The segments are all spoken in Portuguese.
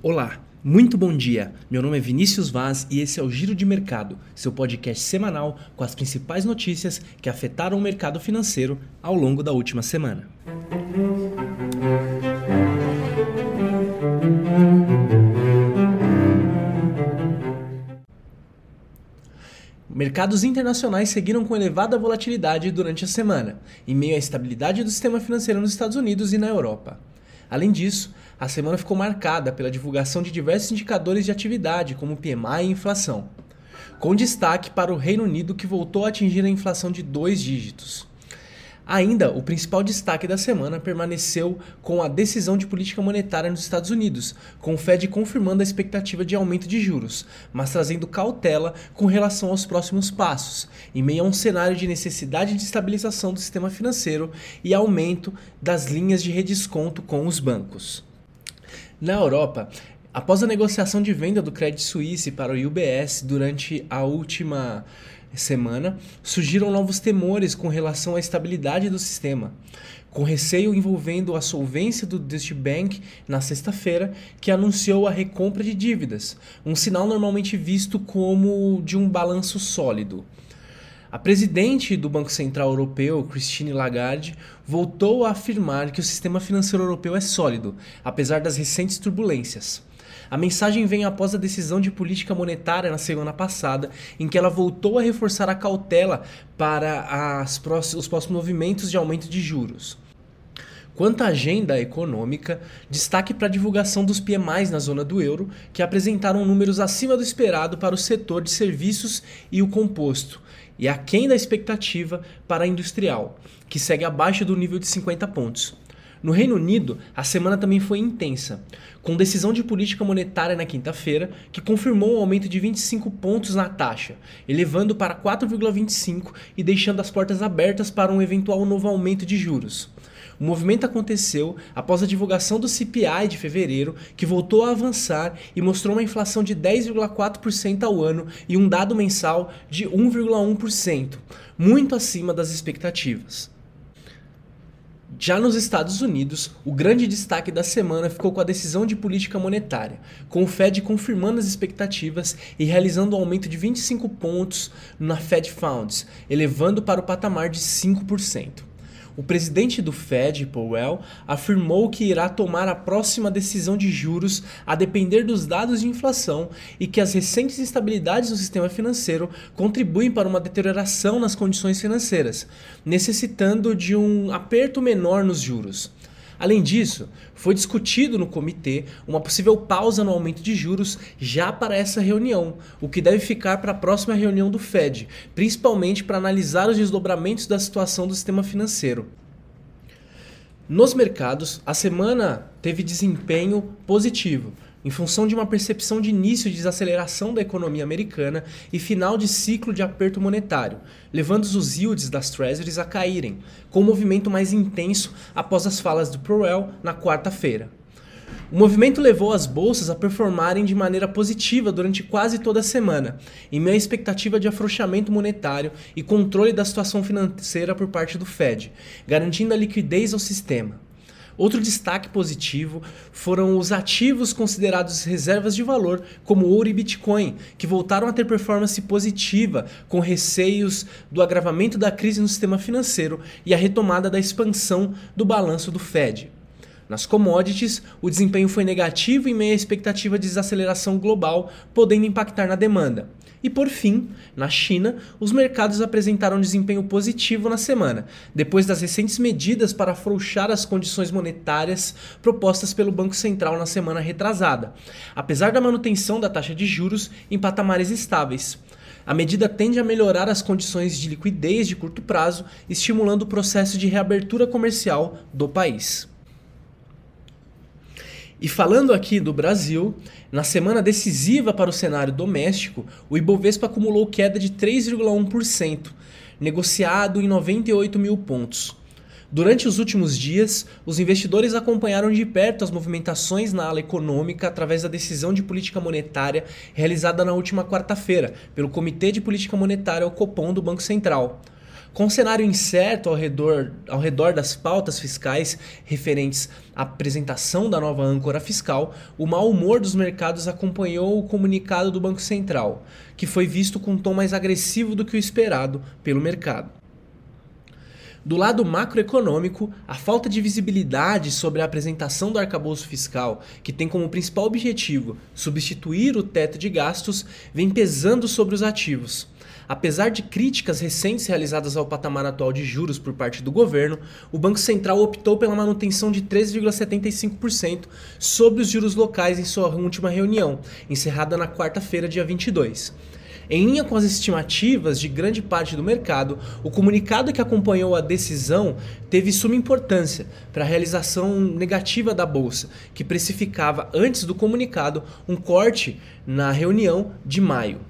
Olá, muito bom dia. Meu nome é Vinícius Vaz e esse é o Giro de Mercado, seu podcast semanal com as principais notícias que afetaram o mercado financeiro ao longo da última semana. Mercados internacionais seguiram com elevada volatilidade durante a semana, em meio à estabilidade do sistema financeiro nos Estados Unidos e na Europa. Além disso, a semana ficou marcada pela divulgação de diversos indicadores de atividade, como PMI e inflação, com destaque para o Reino Unido, que voltou a atingir a inflação de dois dígitos. Ainda, o principal destaque da semana permaneceu com a decisão de política monetária nos Estados Unidos, com o Fed confirmando a expectativa de aumento de juros, mas trazendo cautela com relação aos próximos passos, em meio a um cenário de necessidade de estabilização do sistema financeiro e aumento das linhas de redesconto com os bancos. Na Europa, após a negociação de venda do Credit Suisse para o UBS durante a última semana, surgiram novos temores com relação à estabilidade do sistema, com receio envolvendo a solvência do Deutsche Bank na sexta-feira, que anunciou a recompra de dívidas, um sinal normalmente visto como de um balanço sólido. A presidente do Banco Central Europeu, Christine Lagarde, voltou a afirmar que o sistema financeiro europeu é sólido, apesar das recentes turbulências. A mensagem vem após a decisão de política monetária na semana passada, em que ela voltou a reforçar a cautela para próximos, os próximos movimentos de aumento de juros. Quanto à agenda econômica, destaque para a divulgação dos PMIs na zona do euro, que apresentaram números acima do esperado para o setor de serviços e o composto, e aquém da expectativa para a industrial, que segue abaixo do nível de 50 pontos. No Reino Unido, a semana também foi intensa, com decisão de política monetária na quinta-feira que confirmou um aumento de 25 pontos na taxa, elevando para 4,25 e deixando as portas abertas para um eventual novo aumento de juros. O movimento aconteceu após a divulgação do CPI de fevereiro, que voltou a avançar e mostrou uma inflação de 10,4% ao ano e um dado mensal de 1,1%, muito acima das expectativas. Já nos Estados Unidos, o grande destaque da semana ficou com a decisão de política monetária, com o Fed confirmando as expectativas e realizando um aumento de 25 pontos na Fed Funds, elevando para o patamar de 5%. O presidente do Fed, Powell, afirmou que irá tomar a próxima decisão de juros a depender dos dados de inflação e que as recentes instabilidades no sistema financeiro contribuem para uma deterioração nas condições financeiras, necessitando de um aperto menor nos juros. Além disso, foi discutido no comitê uma possível pausa no aumento de juros já para essa reunião, o que deve ficar para a próxima reunião do Fed, principalmente para analisar os desdobramentos da situação do sistema financeiro. Nos mercados, a semana teve desempenho positivo, em função de uma percepção de início de desaceleração da economia americana e final de ciclo de aperto monetário, levando os yields das treasuries a caírem, com um movimento mais intenso após as falas do Powell na quarta-feira. O movimento levou as bolsas a performarem de maneira positiva durante quase toda a semana, em meio à expectativa de afrouxamento monetário e controle da situação financeira por parte do Fed, garantindo a liquidez ao sistema. Outro destaque positivo foram os ativos considerados reservas de valor, como ouro e Bitcoin, que voltaram a ter performance positiva com receios do agravamento da crise no sistema financeiro e a retomada da expansão do balanço do Fed. Nas commodities, o desempenho foi negativo em meio à expectativa de desaceleração global, podendo impactar na demanda. E por fim, na China, os mercados apresentaram desempenho positivo na semana, depois das recentes medidas para afrouxar as condições monetárias propostas pelo Banco Central na semana retrasada, apesar da manutenção da taxa de juros em patamares estáveis. A medida tende a melhorar as condições de liquidez de curto prazo, estimulando o processo de reabertura comercial do país. E falando aqui do Brasil, na semana decisiva para o cenário doméstico, o Ibovespa acumulou queda de 3,1%, negociado em 98 mil pontos. Durante os últimos dias, os investidores acompanharam de perto as movimentações na ala econômica através da decisão de política monetária realizada na última quarta-feira pelo Comitê de Política Monetária, o Copom, do Banco Central. Com um cenário incerto ao redor, ao redor das pautas fiscais referentes à apresentação da nova âncora fiscal, o mau humor dos mercados acompanhou o comunicado do Banco Central, que foi visto com um tom mais agressivo do que o esperado pelo mercado. Do lado macroeconômico, a falta de visibilidade sobre a apresentação do arcabouço fiscal, que tem como principal objetivo substituir o teto de gastos, vem pesando sobre os ativos. Apesar de críticas recentes realizadas ao patamar atual de juros por parte do governo, o Banco Central optou pela manutenção de 3,75% sobre os juros locais em sua última reunião, encerrada na quarta-feira, dia 22. Em linha com as estimativas de grande parte do mercado, o comunicado que acompanhou a decisão teve suma importância para a realização negativa da bolsa, que precificava antes do comunicado um corte na reunião de maio.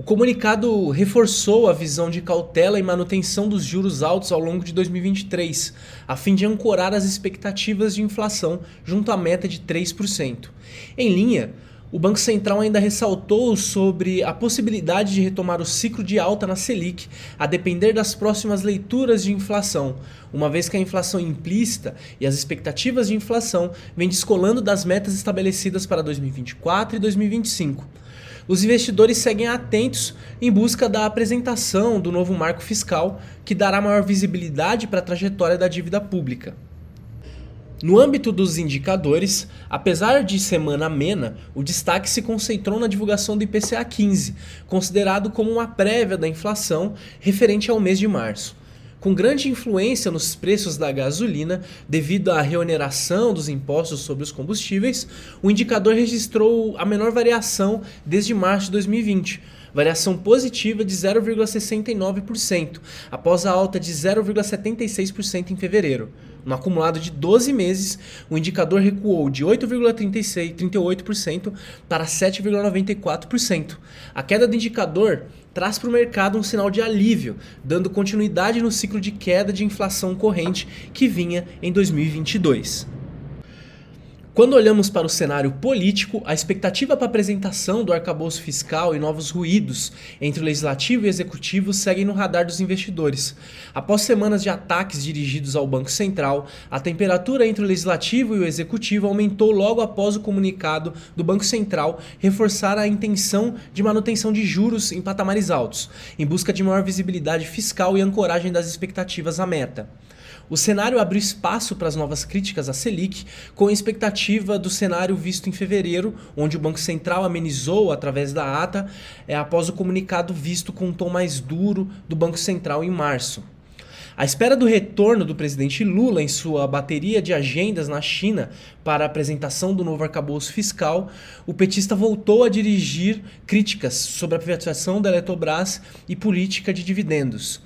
O comunicado reforçou a visão de cautela e manutenção dos juros altos ao longo de 2023, a fim de ancorar as expectativas de inflação junto à meta de 3%. Em linha, o Banco Central ainda ressaltou sobre a possibilidade de retomar o ciclo de alta na Selic, a depender das próximas leituras de inflação, uma vez que a inflação implícita e as expectativas de inflação vêm descolando das metas estabelecidas para 2024 e 2025 os investidores seguem atentos em busca da apresentação do novo marco fiscal, que dará maior visibilidade para a trajetória da dívida pública. No âmbito dos indicadores, apesar de semana amena, o destaque se concentrou na divulgação do IPCA 15, considerado como uma prévia da inflação referente ao mês de março com grande influência nos preços da gasolina devido à reoneração dos impostos sobre os combustíveis, o indicador registrou a menor variação desde março de 2020, variação positiva de 0,69%, após a alta de 0,76% em fevereiro. No acumulado de 12 meses, o indicador recuou de 8,38% para 7,94%. A queda do indicador traz para o mercado um sinal de alívio, dando continuidade no ciclo de queda de inflação corrente que vinha em 2022. Quando olhamos para o cenário político, a expectativa para a apresentação do arcabouço fiscal e novos ruídos entre o legislativo e o executivo seguem no radar dos investidores. Após semanas de ataques dirigidos ao Banco Central, a temperatura entre o legislativo e o executivo aumentou logo após o comunicado do Banco Central reforçar a intenção de manutenção de juros em patamares altos, em busca de maior visibilidade fiscal e ancoragem das expectativas à meta. O cenário abriu espaço para as novas críticas à Selic, com a expectativa do cenário visto em fevereiro, onde o Banco Central amenizou através da ata, é, após o comunicado visto com um tom mais duro do Banco Central em março. À espera do retorno do presidente Lula em sua bateria de agendas na China para a apresentação do novo arcabouço fiscal, o petista voltou a dirigir críticas sobre a privatização da Eletrobras e política de dividendos.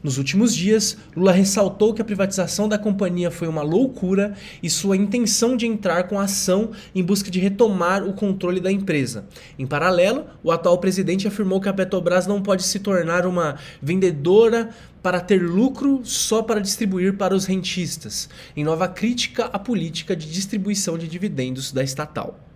Nos últimos dias, Lula ressaltou que a privatização da companhia foi uma loucura e sua intenção de entrar com ação em busca de retomar o controle da empresa. Em paralelo, o atual presidente afirmou que a Petrobras não pode se tornar uma vendedora para ter lucro só para distribuir para os rentistas, em nova crítica à política de distribuição de dividendos da estatal.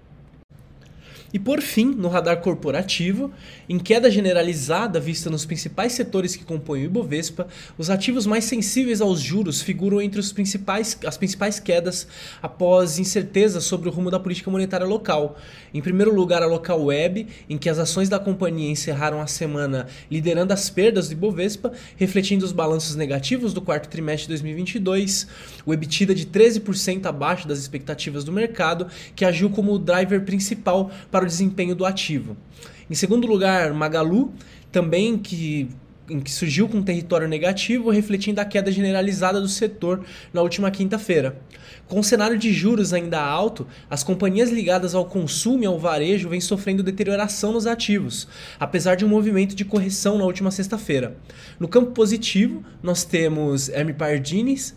E por fim, no radar corporativo, em queda generalizada vista nos principais setores que compõem o Ibovespa, os ativos mais sensíveis aos juros figuram entre os principais, as principais quedas após incerteza sobre o rumo da política monetária local. Em primeiro lugar, a Local Web, em que as ações da companhia encerraram a semana liderando as perdas do Ibovespa, refletindo os balanços negativos do quarto trimestre de 2022, o EBITDA de 13% abaixo das expectativas do mercado, que agiu como o driver principal para para o desempenho do ativo. Em segundo lugar, Magalu, também que que surgiu com um território negativo, refletindo a queda generalizada do setor na última quinta-feira. Com o cenário de juros ainda alto, as companhias ligadas ao consumo e ao varejo vêm sofrendo deterioração nos ativos, apesar de um movimento de correção na última sexta-feira. No campo positivo, nós temos Hermes Pardines,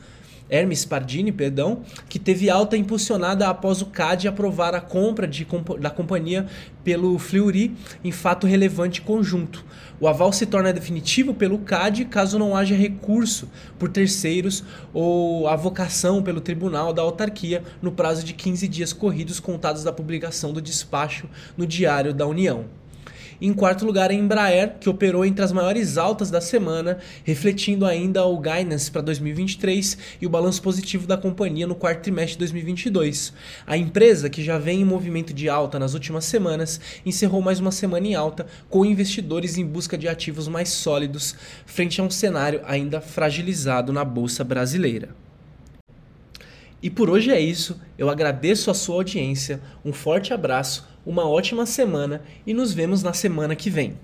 Hermes Pardini, perdão, que teve alta impulsionada após o CAD aprovar a compra de, da companhia pelo Fleury em fato relevante conjunto. O aval se torna definitivo pelo CAD caso não haja recurso por terceiros ou avocação pelo tribunal da autarquia no prazo de 15 dias corridos contados da publicação do despacho no Diário da União. Em quarto lugar, a Embraer, que operou entre as maiores altas da semana, refletindo ainda o guidance para 2023 e o balanço positivo da companhia no quarto trimestre de 2022. A empresa, que já vem em movimento de alta nas últimas semanas, encerrou mais uma semana em alta, com investidores em busca de ativos mais sólidos, frente a um cenário ainda fragilizado na bolsa brasileira. E por hoje é isso. Eu agradeço a sua audiência, um forte abraço, uma ótima semana e nos vemos na semana que vem.